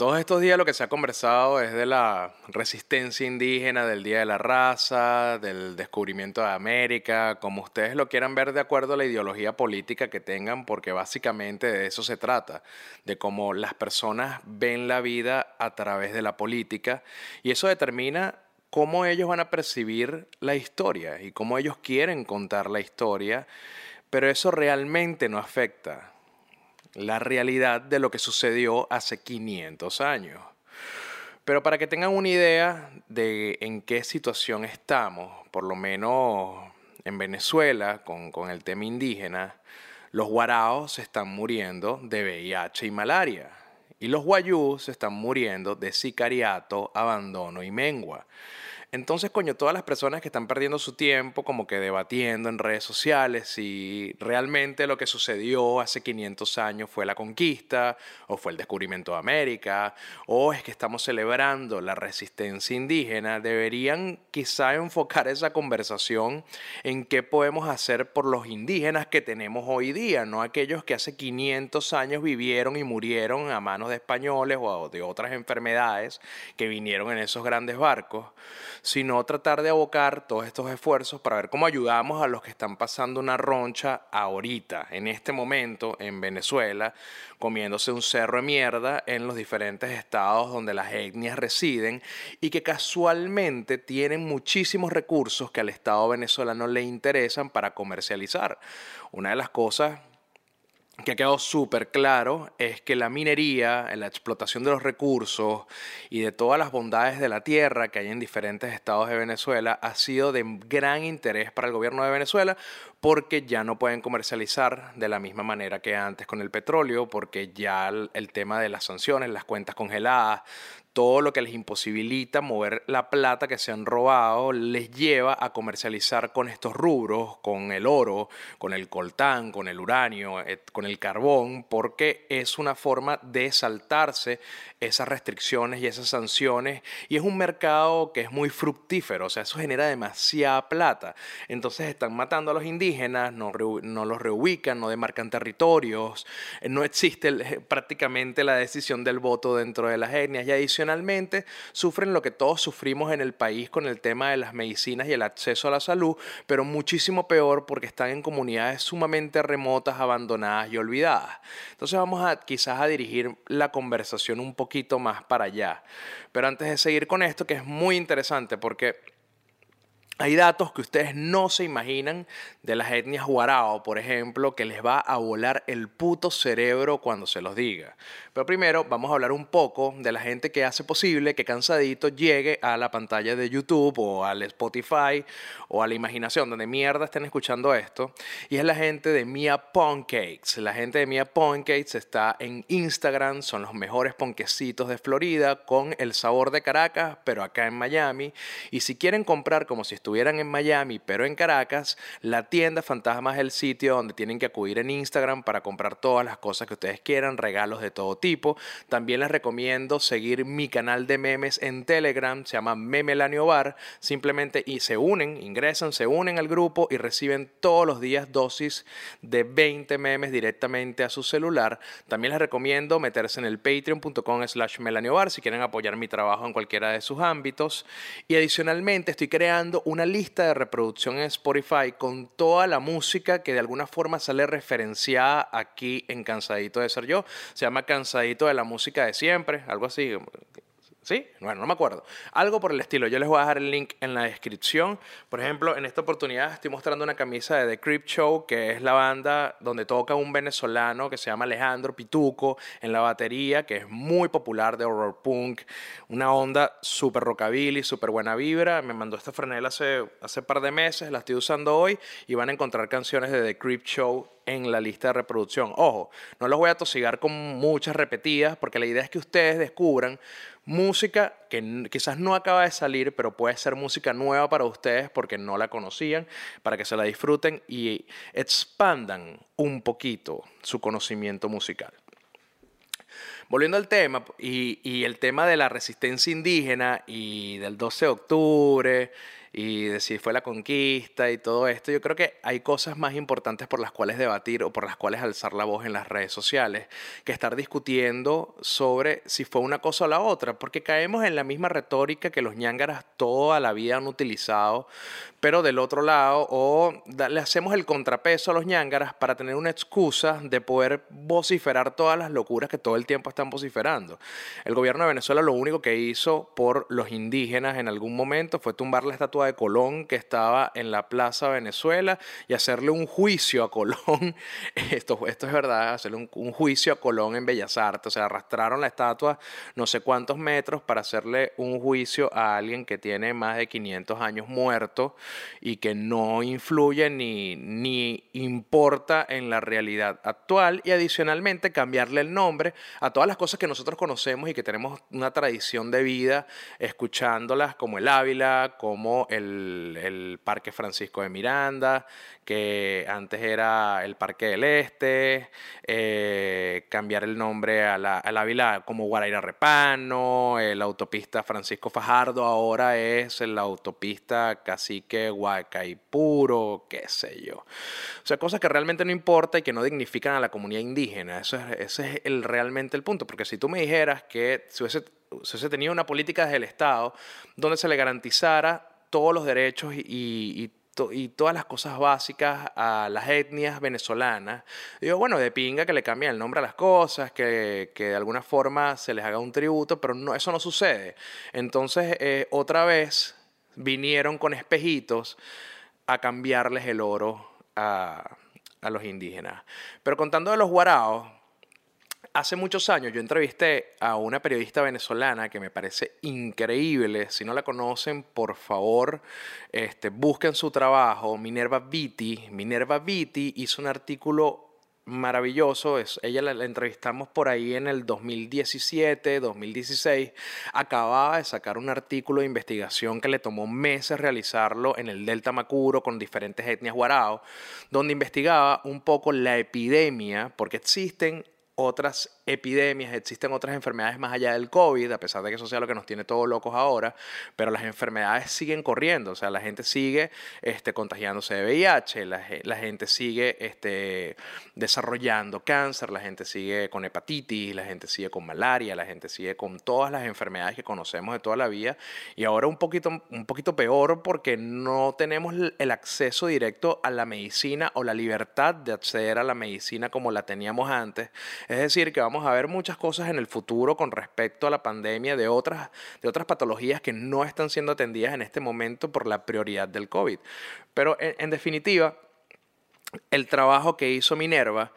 Todos estos días lo que se ha conversado es de la resistencia indígena, del Día de la Raza, del descubrimiento de América, como ustedes lo quieran ver de acuerdo a la ideología política que tengan, porque básicamente de eso se trata, de cómo las personas ven la vida a través de la política y eso determina cómo ellos van a percibir la historia y cómo ellos quieren contar la historia, pero eso realmente no afecta la realidad de lo que sucedió hace 500 años. Pero para que tengan una idea de en qué situación estamos, por lo menos en Venezuela, con, con el tema indígena, los guaraos se están muriendo de VIH y malaria. Y los guayús se están muriendo de sicariato, abandono y mengua. Entonces, coño, todas las personas que están perdiendo su tiempo como que debatiendo en redes sociales si realmente lo que sucedió hace 500 años fue la conquista o fue el descubrimiento de América o es que estamos celebrando la resistencia indígena, deberían quizá enfocar esa conversación en qué podemos hacer por los indígenas que tenemos hoy día, no aquellos que hace 500 años vivieron y murieron a manos de españoles o de otras enfermedades que vinieron en esos grandes barcos sino tratar de abocar todos estos esfuerzos para ver cómo ayudamos a los que están pasando una roncha ahorita, en este momento, en Venezuela, comiéndose un cerro de mierda en los diferentes estados donde las etnias residen y que casualmente tienen muchísimos recursos que al Estado venezolano le interesan para comercializar. Una de las cosas que ha quedado súper claro es que la minería, la explotación de los recursos y de todas las bondades de la tierra que hay en diferentes estados de Venezuela ha sido de gran interés para el gobierno de Venezuela porque ya no pueden comercializar de la misma manera que antes con el petróleo, porque ya el, tema de las sanciones, las cuentas congeladas, todo lo que les imposibilita mover la plata que se han robado les lleva a comercializar con estos rubros, con el oro, con el coltán, con el uranio, eh, con el carbón, porque es una forma de saltarse esas restricciones y esas sanciones y es un mercado que es muy fructífero, o sea, eso genera demasiada plata. Entonces están matando a los indígenas, no, los reubican, no demarcan territorios, eh, no existe prácticamente la decisión del voto dentro de las etnias y adicionalmente Sufren lo que todos sufrimos en el país con el tema de las medicinas y el acceso a la salud, pero muchísimo peor porque están en comunidades sumamente remotas, abandonadas y olvidadas. Entonces vamos a quizás a dirigir la conversación un poquito más para allá. Pero antes de seguir con esto, que es muy interesante porque hay datos que ustedes no se imaginan de las etnias guarao, por ejemplo, que les va a volar el puto cerebro cuando se los diga. Pero primero vamos a hablar un poco de la gente que hace posible que Cansadito llegue a la pantalla de YouTube o al Spotify o a la imaginación, donde mierda estén escuchando esto. Y es la gente de Mia Pancakes. La gente de Mia Pancakes está en Instagram, son los mejores ponquecitos de Florida con el sabor de Caracas, pero acá en Miami. Y si quieren comprar como si estuvieran en Miami, pero en Caracas, la tienda Fantasma es el sitio donde tienen que acudir en Instagram para comprar todas las cosas que ustedes quieran, regalos de todo tipo. También les recomiendo seguir mi canal de memes en Telegram, se llama Memelanio Bar. Simplemente y se unen, ingresan, se unen al grupo y reciben todos los días dosis de 20 memes directamente a su celular. También les recomiendo meterse en el patreon.com slash melaniobar si quieren apoyar mi trabajo en cualquiera de sus ámbitos. Y adicionalmente estoy creando una lista de reproducción en Spotify con toda la música que de alguna forma sale referenciada aquí en Cansadito de Ser Yo. Se llama Cansadito de la música de siempre, algo así. Bueno, no me acuerdo. Algo por el estilo. Yo les voy a dejar el link en la descripción. Por ejemplo, en esta oportunidad estoy mostrando una camisa de The Creep Show, que es la banda donde toca un venezolano que se llama Alejandro Pituco en la batería, que es muy popular de horror punk. Una onda súper rockabilly, súper buena vibra. Me mandó esta franela hace, hace par de meses, la estoy usando hoy y van a encontrar canciones de The Creep Show en la lista de reproducción. Ojo, no los voy a tosigar con muchas repetidas porque la idea es que ustedes descubran música que quizás no acaba de salir, pero puede ser música nueva para ustedes porque no la conocían, para que se la disfruten y expandan un poquito su conocimiento musical. Volviendo al tema, y, el tema de la resistencia indígena y del 12 de octubre y de si fue la conquista y todo esto, yo creo que hay cosas más importantes por las cuales debatir o por las cuales alzar la voz en las redes sociales que estar discutiendo sobre si fue una cosa o la otra, porque caemos en la misma retórica que los ñángaras toda la vida han utilizado, pero del otro lado, o le hacemos el contrapeso a los ñángaras para tener una excusa de poder vociferar todas las locuras que todo el tiempo están vociferando. El gobierno de Venezuela lo único que hizo por los indígenas en algún momento fue tumbar la estatua de Colón que estaba en la Plaza Venezuela y hacerle un juicio a Colón. Esto, esto es verdad, hacerle un, un juicio a Colón en Bellas Artes. O sea, arrastraron la estatua no sé cuántos metros para hacerle un juicio a alguien que tiene más de 500 años muerto y que no influye ni, ni importa en la realidad actual y adicionalmente cambiarle el nombre a todas las cosas que nosotros conocemos y que tenemos una tradición de vida escuchándolas como el Ávila, como el, Parque Francisco de Miranda, que antes era el Parque del Este, eh, cambiar el nombre a la, a la vila como Guaraira Repano, la autopista Francisco Fajardo ahora es la autopista Cacique Huacaipuro, qué sé yo. O sea, cosas que realmente no importan y que no dignifican a la comunidad indígena. Eso es, ese es realmente el punto, porque si tú me dijeras que si hubiese, si hubiese tenido una política desde el Estado donde se le garantizara todos los derechos y, y todas las cosas básicas a las etnias venezolanas. Digo, bueno, de pinga que le cambien el nombre a las cosas, que, que de alguna forma se les haga un tributo, pero no, eso no sucede. Entonces, eh, otra vez vinieron con espejitos a cambiarles el oro a, a los indígenas. Pero contando de los guaraos, Hace muchos años yo entrevisté a una periodista venezolana que me parece increíble. Si no la conocen, por favor, este, busquen su trabajo. Minerva Vitti. Minerva Vitti hizo un artículo maravilloso. Es, ella la, la, entrevistamos por ahí en el 2017, 2016. Acababa de sacar un artículo de investigación que le tomó meses realizarlo en el Delta Macuro con diferentes etnias guarao, donde investigaba un poco la epidemia, porque existen otras epidemias, existen otras enfermedades más allá del COVID, a pesar de que eso sea lo que nos tiene todos locos ahora, pero las enfermedades siguen corriendo, o sea, la gente sigue este, contagiándose de VIH, la, gente sigue este, desarrollando cáncer, la gente sigue con hepatitis, la gente sigue con malaria, la gente sigue con todas las enfermedades que conocemos de toda la vida, y ahora un poquito, un poquito peor porque no tenemos el acceso directo a la medicina o la libertad de acceder a la medicina como la teníamos antes, es decir, que vamos a ver muchas cosas en el futuro con respecto a la pandemia de otras, de otras patologías que no están siendo atendidas en este momento por la prioridad del COVID. Pero en, definitiva, el trabajo que hizo Minerva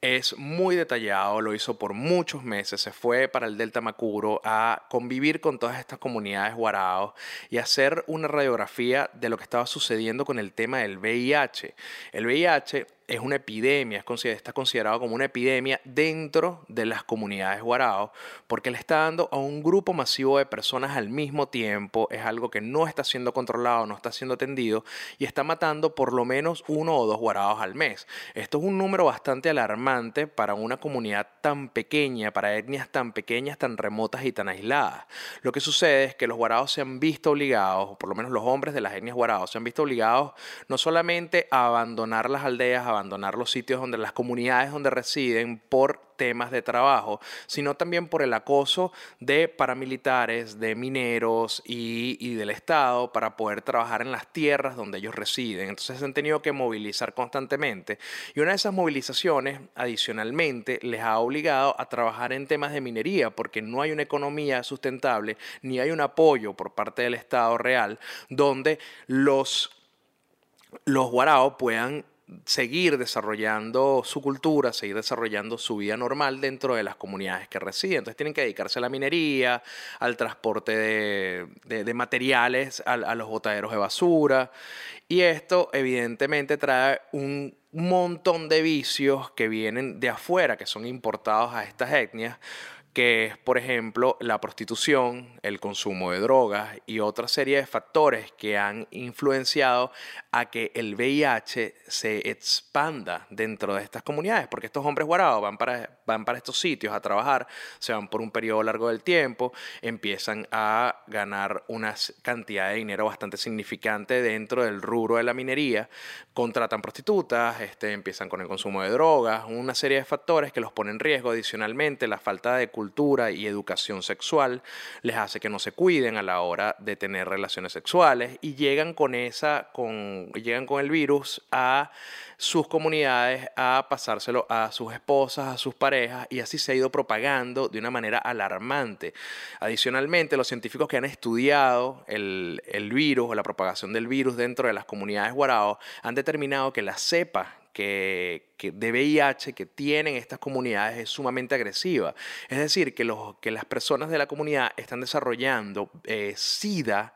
es muy detallado, lo hizo por muchos meses, se fue para el Delta Macuro a convivir con todas estas comunidades guaraos y hacer una radiografía de lo que estaba sucediendo con el tema del VIH. El VIH es una epidemia, está considerado como una epidemia dentro de las comunidades guaraos, porque le está dando a un grupo masivo de personas al mismo tiempo, es algo que no está siendo controlado, no está siendo atendido y está matando por lo menos uno o dos guaraos al mes. Esto es un número bastante alarmante para una comunidad tan pequeña, para etnias tan pequeñas, tan remotas y tan aisladas. Lo que sucede es que los guaraos se han visto obligados, o por lo menos los hombres de las etnias guaraos, se han visto obligados no solamente a abandonar las aldeas, a abandonar los sitios donde las comunidades donde residen por temas de trabajo, sino también por el acoso de paramilitares, de mineros y, del Estado para poder trabajar en las tierras donde ellos residen. Entonces se han tenido que movilizar constantemente y una de esas movilizaciones adicionalmente les ha obligado a trabajar en temas de minería porque no hay una economía sustentable ni hay un apoyo por parte del Estado real donde los, los guaraos puedan seguir desarrollando su cultura, seguir desarrollando su vida normal dentro de las comunidades que residen. Entonces tienen que dedicarse a la minería, al transporte de, materiales, a, a, los botaderos de basura. Y esto evidentemente trae un montón de vicios que vienen de afuera, que son importados a estas etnias que es, por ejemplo, la prostitución, el consumo de drogas y otra serie de factores que han influenciado a que el VIH se expanda dentro de estas comunidades, porque estos hombres guarados van para, van para estos sitios a trabajar, se van por un periodo largo del tiempo, empiezan a ganar una cantidad de dinero bastante significante dentro del rubro de la minería, contratan prostitutas, este, empiezan con el consumo de drogas, una serie de factores que los ponen en riesgo. Adicionalmente, la falta de cultura y educación sexual les hace que no se cuiden a la hora de tener relaciones sexuales y llegan con esa, con, llegan con el virus a sus comunidades a pasárselo a sus esposas, a sus parejas, y así se ha ido propagando de una manera alarmante. Adicionalmente, los científicos que han estudiado el, virus o la propagación del virus dentro de las comunidades guarao han determinado que la cepa que, de VIH que tienen estas comunidades es sumamente agresiva. Es decir, que, los, que las personas de la comunidad están desarrollando eh, SIDA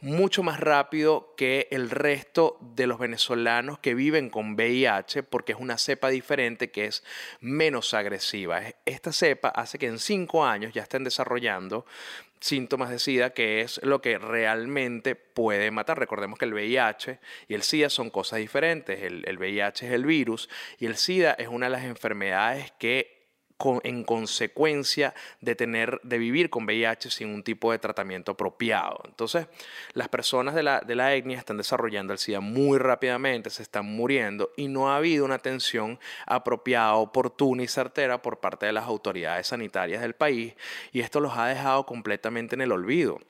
mucho más rápido que el resto de los venezolanos que viven con VIH porque es una cepa diferente que es menos agresiva. Esta cepa hace que en cinco años ya estén desarrollando síntomas de SIDA, que es lo que realmente puede matar. Recordemos que el VIH y el SIDA son cosas diferentes. El, el VIH es el virus y el SIDA es una de las enfermedades que en consecuencia de tener de vivir con VIH sin un tipo de tratamiento apropiado. Entonces, las personas de la, de la etnia están desarrollando el SIDA muy rápidamente, se están muriendo y no ha habido una atención apropiada, oportuna y certera por parte de las autoridades sanitarias del país y esto los ha dejado completamente en el olvido.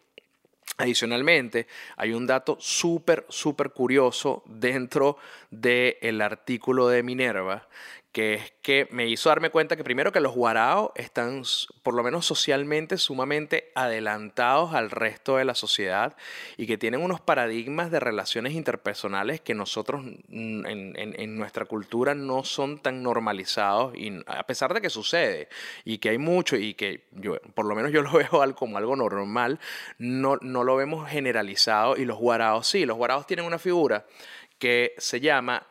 Adicionalmente, hay un dato súper, súper curioso dentro del artículo de Minerva que es que me hizo darme cuenta que primero que los guaraos están, por lo menos socialmente, sumamente adelantados al resto de la sociedad y que tienen unos paradigmas de relaciones interpersonales que nosotros en, nuestra cultura no son tan normalizados, y a pesar de que sucede y que hay mucho y que yo, por lo menos yo lo veo como algo normal, no, no lo vemos generalizado y los guaraos sí, los guaraos tienen una figura que se llama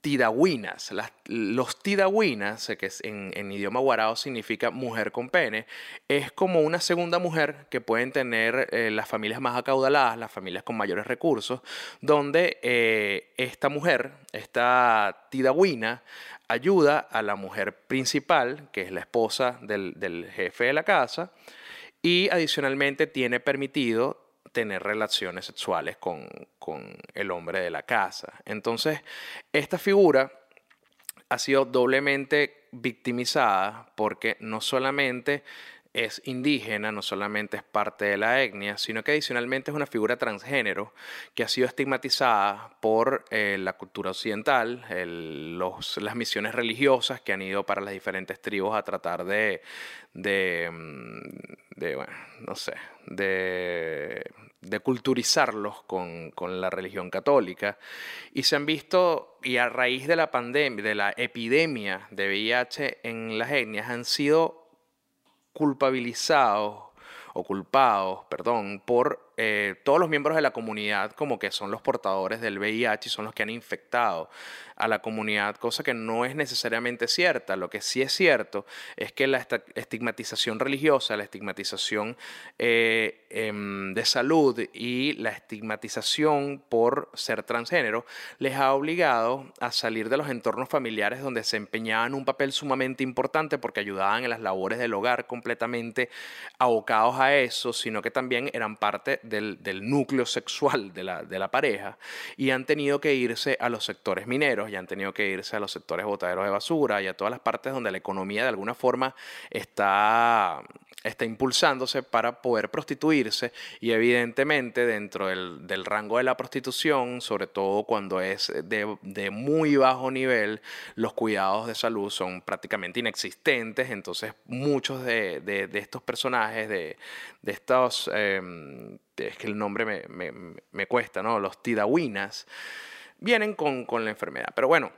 tidahuinas. los tidahuinas, que en, en, idioma guarao significa mujer con pene, es como una segunda mujer que pueden tener eh, las familias más acaudaladas, las familias con mayores recursos, donde eh, esta mujer, esta tidahuina, ayuda a la mujer principal, que es la esposa del, del jefe de la casa, y adicionalmente tiene permitido tener relaciones sexuales con, el hombre de la casa. Entonces, esta figura ha sido doblemente victimizada porque no solamente es indígena, no solamente es parte de la etnia, sino que adicionalmente es una figura transgénero que ha sido estigmatizada por eh, la cultura occidental, las misiones religiosas que han ido para las diferentes tribus a tratar de, mm, no sé, de, culturizarlos con, con, la religión católica. Y se han visto, y a raíz de la pandemia, de la epidemia de VIH en las etnias, han sido culpabilizados o culpados, perdón, por eh, todos los miembros de la comunidad como que son los portadores del VIH y son los que han infectado a la comunidad, cosa que no es necesariamente cierta. Lo que sí es cierto es que la estigmatización religiosa, la estigmatización eh, em, de salud y la estigmatización por ser transgénero les ha obligado a salir de los entornos familiares donde se empeñaban un papel sumamente importante porque ayudaban en las labores del hogar completamente abocados a eso, sino que también eran parte del, núcleo sexual de la, de la, pareja y han tenido que irse a los sectores mineros y han tenido que irse a los sectores botaderos de basura y a todas las partes donde la economía de alguna forma está está impulsándose para poder prostituirse y evidentemente dentro del, rango de la prostitución, sobre todo cuando es de, muy bajo nivel, los cuidados de salud son prácticamente inexistentes, entonces muchos de, estos personajes, de, estos, em, es que el nombre me, cuesta, ¿no? Los tidawinas, vienen con, con la enfermedad. Pero bueno,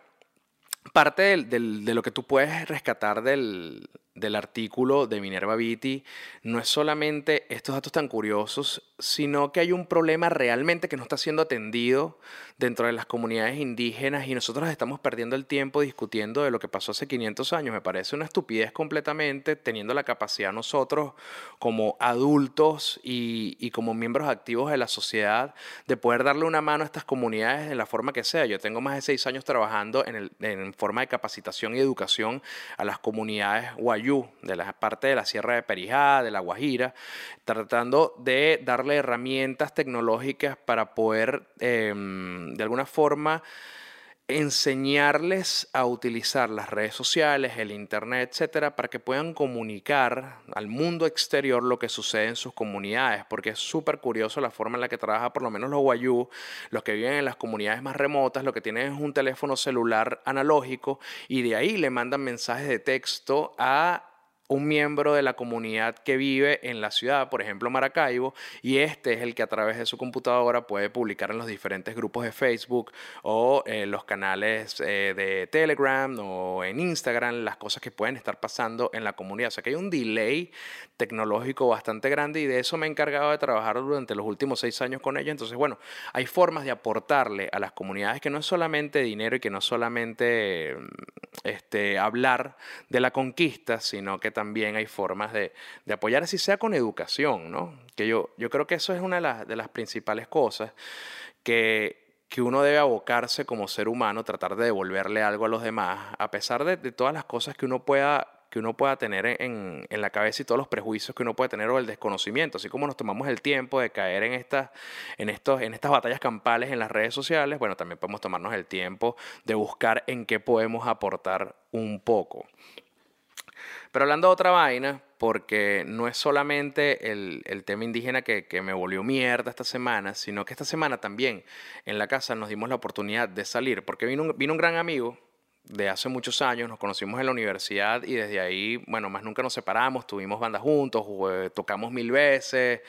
parte de lo que tú puedes rescatar del, del artículo de Minerva Viti no es solamente estos datos tan curiosos, sino que hay un problema realmente que no está siendo atendido dentro de las comunidades indígenas y nosotros estamos perdiendo el tiempo discutiendo de lo que pasó hace 500 años. Me parece una estupidez completamente teniendo la capacidad nosotros como adultos y, como miembros activos de la sociedad de poder darle una mano a estas comunidades de la forma que sea. Yo tengo más de seis años trabajando en, forma de capacitación y educación a las comunidades de la parte de la Sierra de Perijá, de la Guajira, tratando de darle herramientas tecnológicas para poder em, de alguna forma enseñarles a utilizar las redes sociales, el internet, etcétera, para que puedan comunicar al mundo exterior lo que sucede en sus comunidades, porque es súper curioso la forma en la que trabaja por lo menos los guayú, los que viven en las comunidades más remotas, lo que tienen es un teléfono celular analógico y de ahí le mandan mensajes de texto a un miembro de la comunidad que vive en la ciudad, por ejemplo Maracaibo, y este es el que a través de su computadora puede publicar en los diferentes grupos de Facebook o en los canales eh, de Telegram o en Instagram las cosas que pueden estar pasando en la comunidad. O sea que hay un delay tecnológico bastante grande y de eso me he encargado de trabajar durante los últimos seis años con ellos. Entonces, bueno, hay formas de aportarle a las comunidades que no es solamente dinero y que no es solamente este, hablar de la conquista, sino que también hay formas de, apoyar, así sea con educación, ¿no? Que yo, yo creo que eso es una de las, principales cosas que, que uno debe abocarse como ser humano, tratar de devolverle algo a los demás, a pesar de, de todas las cosas que uno pueda que uno pueda tener en, en, la cabeza y todos los prejuicios que uno puede tener o el desconocimiento, así como nos tomamos el tiempo de caer en estas, en estos, en estas batallas campales en las redes sociales, bueno, también podemos tomarnos el tiempo de buscar en qué podemos aportar un poco. Pero hablando de otra vaina, porque no es solamente el, el tema indígena que, que, me volvió mierda esta semana, sino que esta semana también en la casa nos dimos la oportunidad de salir, porque vino un, vino un gran amigo de hace muchos años, nos conocimos en la universidad y desde ahí, bueno, más nunca nos separamos, tuvimos banda juntos, tocamos mil veces,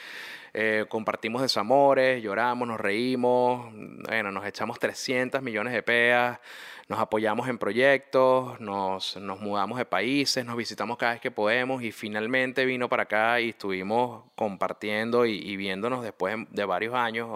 eh, compartimos desamores, lloramos, nos reímos, bueno, nos echamos 300 millones de peas, nos apoyamos en proyectos, nos, nos, mudamos de países, nos visitamos cada vez que podemos y finalmente vino para acá y estuvimos compartiendo y, viéndonos después de varios años.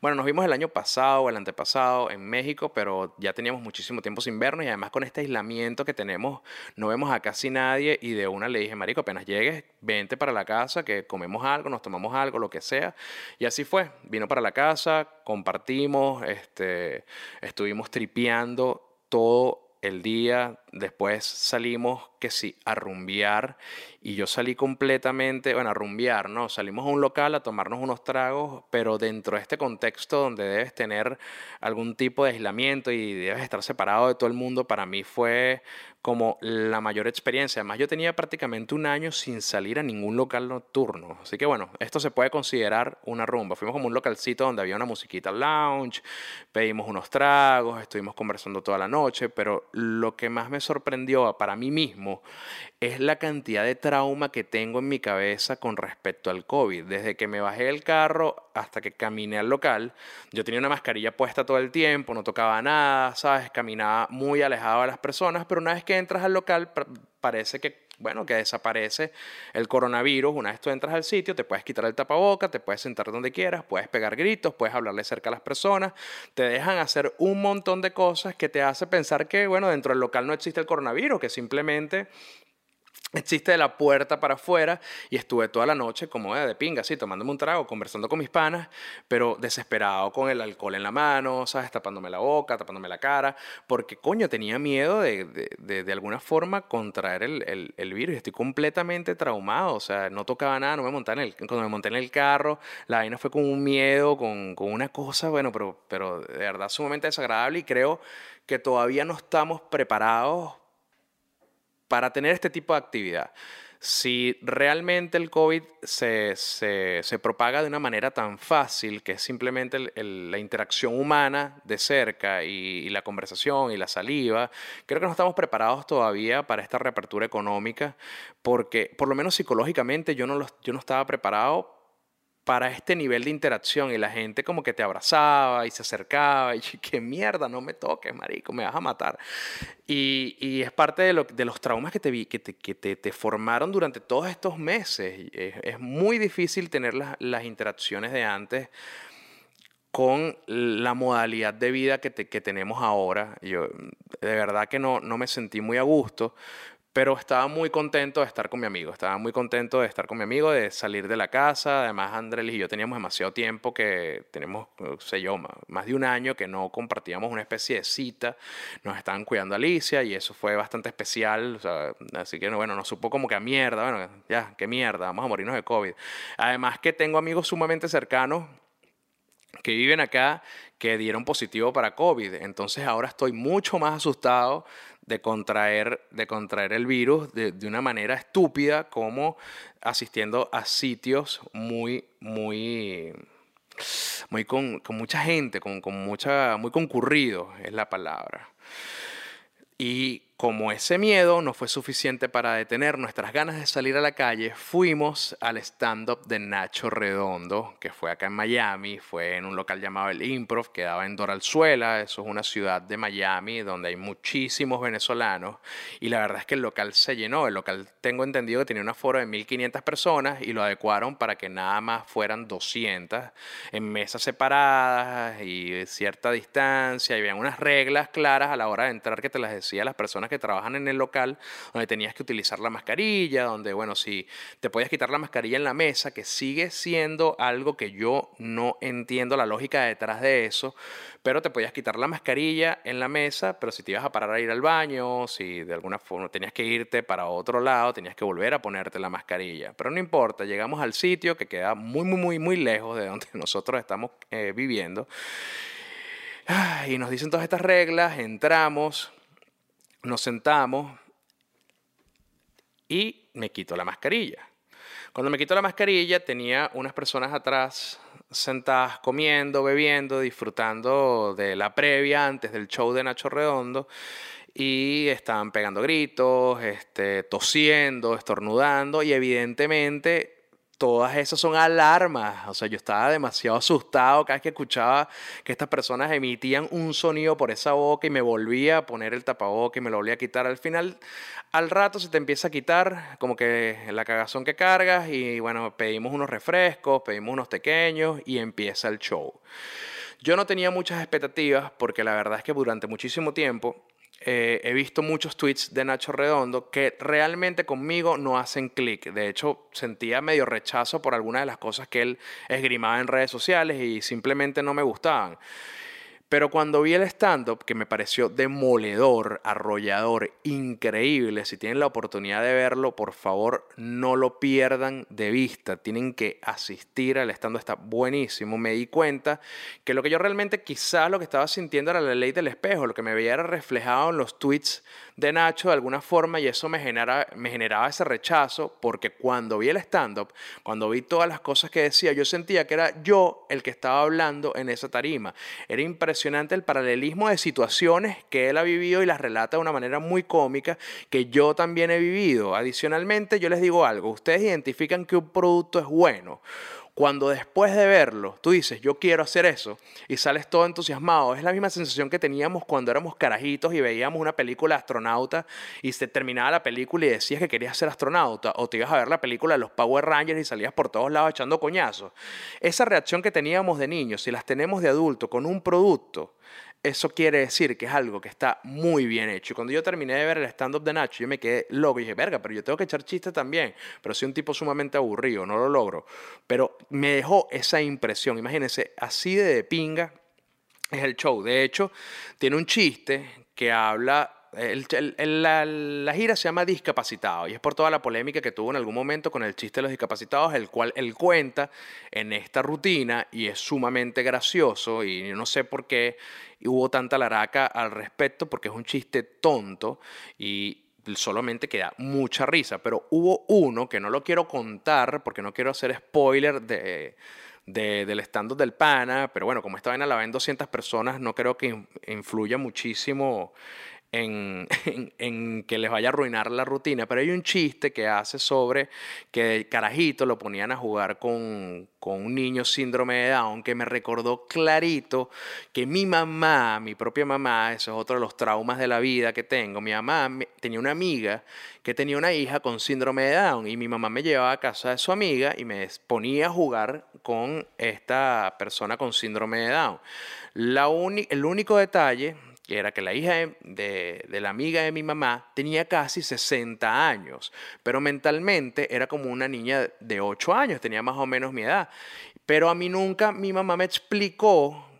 bueno, nos vimos el año pasado o el antepasado en México, pero ya teníamos muchísimo tiempo sin vernos y además con este aislamiento que tenemos no vemos a casi nadie y de una le dije, Marico, apenas llegues, vente para la casa, que comemos algo, nos tomamos algo, lo que sea. Y así fue, vino para la casa, compartimos, este, estuvimos tripeando todo el día, después salimos que sí, a rumbear y yo salí completamente, bueno, a rumbear, ¿no? Salimos a un local a tomarnos unos tragos, pero dentro de este contexto donde debes tener algún tipo de aislamiento y debes estar separado de todo el mundo, para mí fue como la mayor experiencia. Además, yo tenía prácticamente un año sin salir a ningún local nocturno. Así que bueno, esto se puede considerar una rumba. Fuimos como un localcito donde había una musiquita lounge, pedimos unos tragos, estuvimos conversando toda la noche, pero lo que más me sorprendió para mí mismo es la cantidad de trauma que tengo en mi cabeza con respecto al COVID. Desde que me bajé del carro hasta que caminé al local, yo tenía una mascarilla puesta todo el tiempo, no tocaba nada, ¿sabes? Caminaba muy alejado de las personas, pero una vez que entras al local parece que bueno, que desaparece el coronavirus. Una vez tú entras al sitio, te puedes quitar el tapaboca, te puedes sentar donde quieras, puedes pegar gritos, puedes hablarle cerca a las personas, te dejan hacer un montón de cosas que te hace pensar que, bueno, dentro del local no existe el coronavirus, que simplemente existe de la puerta para afuera y estuve toda la noche como de pinga, así, tomándome un trago, conversando con mis panas, pero desesperado con el alcohol en la mano, ¿sabes? Tapándome la boca, tapándome la cara, porque coño, tenía miedo de, de, de, alguna forma contraer el, el, el, virus. Estoy completamente traumado, o sea, no tocaba nada, no me monté en el, cuando me monté en el carro, la vaina fue con un miedo, con, con una cosa, bueno, pero, pero de verdad sumamente desagradable y creo que todavía no estamos preparados para tener este tipo de actividad. Si realmente el COVID se, se, se propaga de una manera tan fácil, que es simplemente la interacción humana de cerca y, la conversación y la saliva, creo que no estamos preparados todavía para esta reapertura económica, porque por lo menos psicológicamente yo no, yo no estaba preparado para este nivel de interacción y la gente como que te abrazaba y se acercaba y qué mierda, no me toques, marico, me vas a matar. Y, y es parte de, lo, de, los traumas que, te, vi, que, te, que te, te, formaron durante todos estos meses. Es, es muy difícil tener las, las, interacciones de antes con la modalidad de vida que, que tenemos ahora. Yo de verdad que no, no me sentí muy a gusto, pero estaba muy contento de estar con mi amigo, estaba muy contento de estar con mi amigo, de salir de la casa. Además, Andrés y yo teníamos demasiado tiempo que tenemos, no sé yo, más de un año que no compartíamos una especie de cita. Nos estaban cuidando Alicia y eso fue bastante especial. así que, bueno, nos supo como que a mierda, bueno, ya, qué mierda, vamos a morirnos de COVID. Además que tengo amigos sumamente cercanos que viven acá que dieron positivo para COVID. Entonces ahora estoy mucho más asustado de contraer, de contraer el virus de, de, una manera estúpida como asistiendo a sitios muy, muy, muy con, con mucha gente, con, con, mucha, muy concurrido es la palabra. Y como ese miedo no fue suficiente para detener nuestras ganas de salir a la calle, fuimos al stand-up de Nacho Redondo, que fue acá en Miami, fue en un local llamado El Improv, que daba en Doralzuela, eso es una ciudad de Miami donde hay muchísimos venezolanos, y la verdad es que el local se llenó, el local tengo entendido que tenía un aforo de 1500 personas y lo adecuaron para que nada más fueran 200 en mesas separadas y cierta distancia, y había unas reglas claras a la hora de entrar que te las decía las personas que trabajan en el local, donde tenías que utilizar la mascarilla, donde, bueno, si te podías quitar la mascarilla en la mesa, que sigue siendo algo que yo no entiendo la lógica detrás de eso, pero te podías quitar la mascarilla en la mesa, pero si te ibas a parar a ir al baño, si de alguna forma tenías que irte para otro lado, tenías que volver a ponerte la mascarilla. Pero no importa, llegamos al sitio que queda muy, muy, muy, muy lejos de donde nosotros estamos eh, viviendo. Y nos dicen todas estas reglas, entramos, nos sentamos y me quito la mascarilla. Cuando me quito la mascarilla tenía unas personas atrás sentadas comiendo, bebiendo, disfrutando de la previa antes del show de Nacho Redondo y estaban pegando gritos, este, tosiendo, estornudando y evidentemente todas esas son alarmas. O sea, yo estaba demasiado asustado cada vez que escuchaba que estas personas emitían un sonido por esa boca y me volvía a poner el tapaboca y me lo volvía a quitar. Al final, al rato se te empieza a quitar como que la cagazón que cargas y bueno, pedimos unos refrescos, pedimos unos pequeños y empieza el show. Yo no tenía muchas expectativas porque la verdad es que durante muchísimo tiempo eh, he visto muchos tweets de Nacho Redondo que realmente conmigo no hacen clic. De hecho, sentía medio rechazo por algunas de las cosas que él esgrimaba en redes sociales y simplemente no me gustaban. Pero cuando vi el stand-up, que me pareció demoledor, arrollador, increíble, si tienen la oportunidad de verlo, por favor no lo pierdan de vista. Tienen que asistir al stand-up, está buenísimo. Me di cuenta que lo que yo realmente quizás lo que estaba sintiendo era la ley del espejo, lo que me veía era reflejado en los tweets de Nacho de alguna forma y eso me, genera, me generaba ese rechazo porque cuando vi el stand-up, cuando vi todas las cosas que decía, yo sentía que era yo el que estaba hablando en esa tarima. Era impresionante el paralelismo de situaciones que él ha vivido y las relata de una manera muy cómica que yo también he vivido. Adicionalmente, yo les digo algo, ustedes identifican que un producto es bueno cuando después de verlo, tú dices, yo quiero hacer eso, y sales todo entusiasmado, es la misma sensación que teníamos cuando éramos carajitos y veíamos una película astronauta y se terminaba la película y decías que querías ser astronauta, o te ibas a ver la película de los Power Rangers y salías por todos lados echando coñazos. Esa reacción que teníamos de niños, si las tenemos de adulto con un producto, eso quiere decir que es algo que está muy bien hecho. Cuando yo terminé de ver el stand-up de Nacho, yo me quedé loco y dije, verga, pero yo tengo que echar chistes también. Pero soy un tipo sumamente aburrido, no lo logro. Pero me dejó esa impresión. Imagínense, así de pinga es el show. De hecho, tiene un chiste que habla la, gira se llama Discapacitado y es por toda la polémica que tuvo en algún momento con el chiste de los discapacitados, el cual él cuenta en esta rutina y es sumamente gracioso y no sé por qué hubo tanta laraca al respecto porque es un chiste tonto y solamente queda mucha risa, pero hubo uno que no lo quiero contar porque no quiero hacer spoiler de, del stand del pana, pero bueno, como esta vaina la ven 200 personas, no creo que influya muchísimo en, que les vaya a arruinar la rutina, pero hay un chiste que hace sobre que carajito lo ponían a jugar con, con un niño síndrome de Down que me recordó clarito que mi mamá, mi propia mamá, eso es otro de los traumas de la vida que tengo, mi mamá tenía una amiga que tenía una hija con síndrome de Down y mi mamá me llevaba a casa de su amiga y me ponía a jugar con esta persona con síndrome de Down. La el único detalle que era que la hija de, la amiga de mi mamá tenía casi 60 años, pero mentalmente era como una niña de 8 años, tenía más o menos mi edad. Pero a mí nunca mi mamá me explicó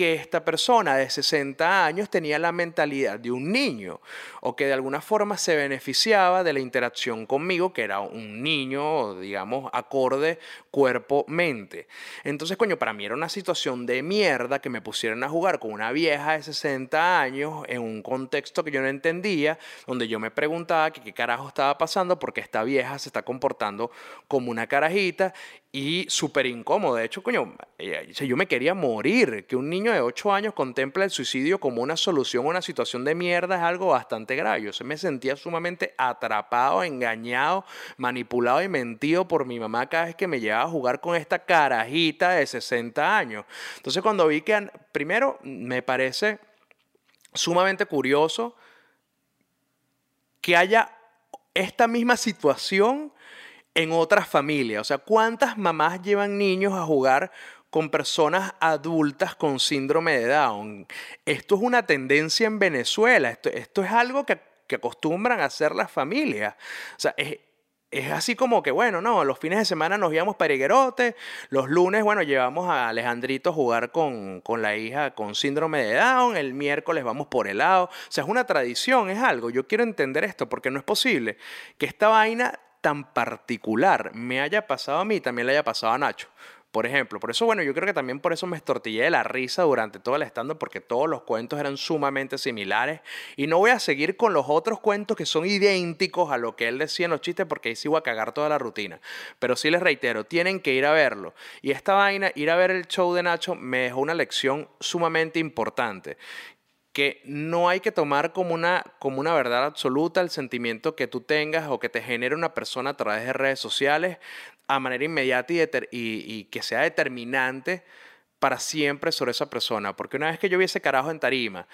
que esta persona de 60 años tenía la mentalidad de un niño o que de alguna forma se beneficiaba de la interacción conmigo, que era un niño, digamos, acorde cuerpo-mente. Entonces, coño, para mí era una situación de mierda que me pusieran a jugar con una vieja de 60 años en un contexto que yo no entendía, donde yo me preguntaba qué carajo estaba pasando porque esta vieja se está comportando como una carajita y súper incómodo. De hecho, coño, eh, yo me quería morir. Que un niño de 8 años contemple el suicidio como una solución a una situación de mierda es algo bastante grave. Yo me sentía sumamente atrapado, engañado, manipulado y mentido por mi mamá cada vez que me llevaba a jugar con esta carajita de 60 años. Entonces, cuando vi que, primero, me parece sumamente curioso que haya esta misma situación en otras familias. O sea, ¿cuántas mamás llevan niños a jugar con personas adultas con síndrome de Down? Esto es una tendencia en Venezuela. Esto, esto es algo que, que, acostumbran a hacer las familias. O sea, es, es así como que, bueno, no, los fines de semana nos íbamos para los lunes, bueno, llevamos a Alejandrito a jugar con, con, la hija con síndrome de Down, el miércoles vamos por helado. O sea, es una tradición, es algo. Yo quiero entender esto porque no es posible que esta vaina tan particular me haya pasado a mí, también le haya pasado a Nacho. Por ejemplo, por eso, bueno, yo creo que también por eso me estortillé de la risa durante todo el stand porque todos los cuentos eran sumamente similares. Y no voy a seguir con los otros cuentos que son idénticos a lo que él decía en los chistes, porque ahí sí voy a cagar toda la rutina. Pero sí les reitero, tienen que ir a verlo. Y esta vaina, ir a ver el show de Nacho, me dejó una lección sumamente importante que no hay que tomar como una, como una verdad absoluta el sentimiento que tú tengas o que te genere una persona a través de redes sociales a manera inmediata y, que sea determinante para siempre sobre esa persona. Porque una vez que yo vi ese carajo en tarima,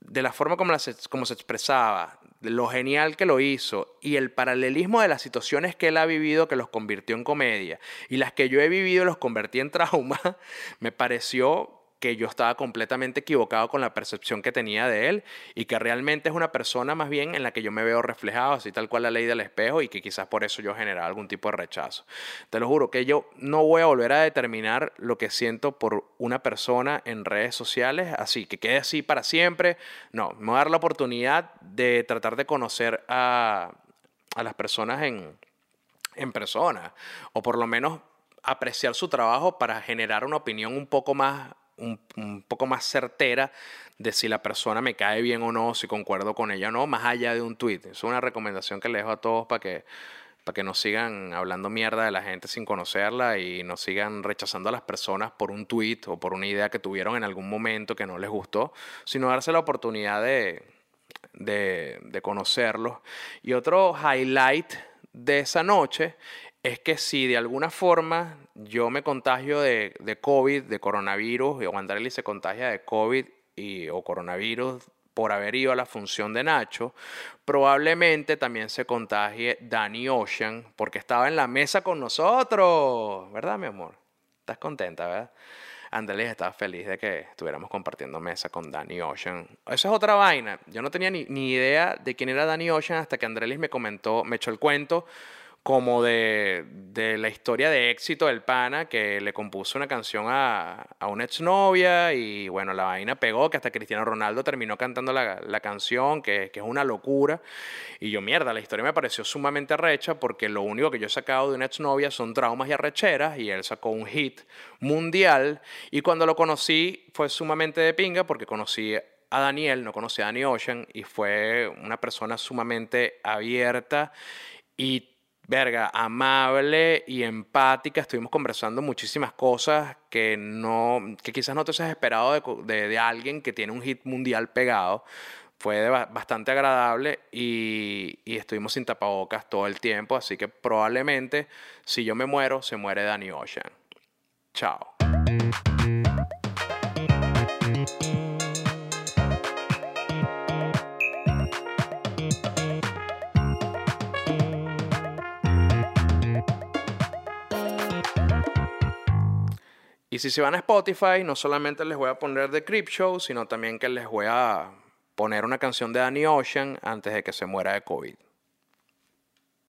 de la forma como, como se expresaba, lo genial que lo hizo y el paralelismo de las situaciones que él ha vivido que los convirtió en comedia y las que yo he vivido los convertí en trauma, me pareció que yo estaba completamente equivocado con la percepción que tenía de él y que realmente es una persona más bien en la que yo me veo reflejado, así tal cual la ley del espejo y que quizás por eso yo generaba algún tipo de rechazo. Te lo juro que yo no voy a volver a determinar lo que siento por una persona en redes sociales, así que quede así para siempre. No, me voy a dar la oportunidad de tratar de conocer a, a las personas en, en persona o por lo menos apreciar su trabajo para generar una opinión un poco más un, poco más certera de si la persona me cae bien o no, si concuerdo con ella o no, más allá de un tweet. Es una recomendación que le dejo a todos para que, para que no sigan hablando mierda de la gente sin conocerla y no sigan rechazando a las personas por un tweet o por una idea que tuvieron en algún momento que no les gustó, sino darse la oportunidad de, de, de conocerlos. Y otro highlight de esa noche es que si de alguna forma yo me contagio de, de COVID, de coronavirus, o Andrelli se contagia de COVID y, o coronavirus por haber ido a la función de Nacho, probablemente también se contagie Danny Ocean, porque estaba en la mesa con nosotros, ¿verdad, mi amor? ¿Estás contenta, verdad? Andrés estaba feliz de que estuviéramos compartiendo mesa con Danny Ocean. Esa es otra vaina. Yo no tenía ni, ni idea de quién era Danny Ocean hasta que Andrés me comentó, me echó el cuento como de, de, la historia de éxito del pana que le compuso una canción a, a una exnovia y bueno, la vaina pegó que hasta Cristiano Ronaldo terminó cantando la, la canción, que, que, es una locura. Y yo, mierda, la historia me pareció sumamente arrecha porque lo único que yo he sacado de una exnovia son traumas y arrecheras y él sacó un hit mundial y cuando lo conocí fue sumamente de pinga porque conocí a Daniel, no conocí a Danny Ocean y fue una persona sumamente abierta y verga, amable y empática. Estuvimos conversando muchísimas cosas que, no, que quizás no te has esperado de, de, alguien que tiene un hit mundial pegado. fue bastante agradable y, y, estuvimos sin tapabocas todo el tiempo, así que probablemente si yo me muero, se muere Danny Ocean. Chao. Y si se van a Spotify, no solamente les voy a poner The Crip Show, sino también que les voy a poner una canción de Danny Ocean antes de que se muera de COVID.